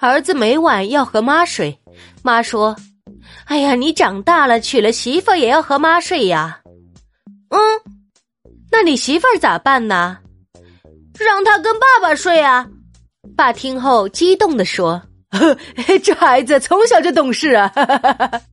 儿子每晚要和妈睡，妈说：“哎呀，你长大了娶了媳妇也要和妈睡呀。”嗯，那你媳妇儿咋办呢？让她跟爸爸睡啊！爸听后激动地说：“呵 这孩子从小就懂事啊！”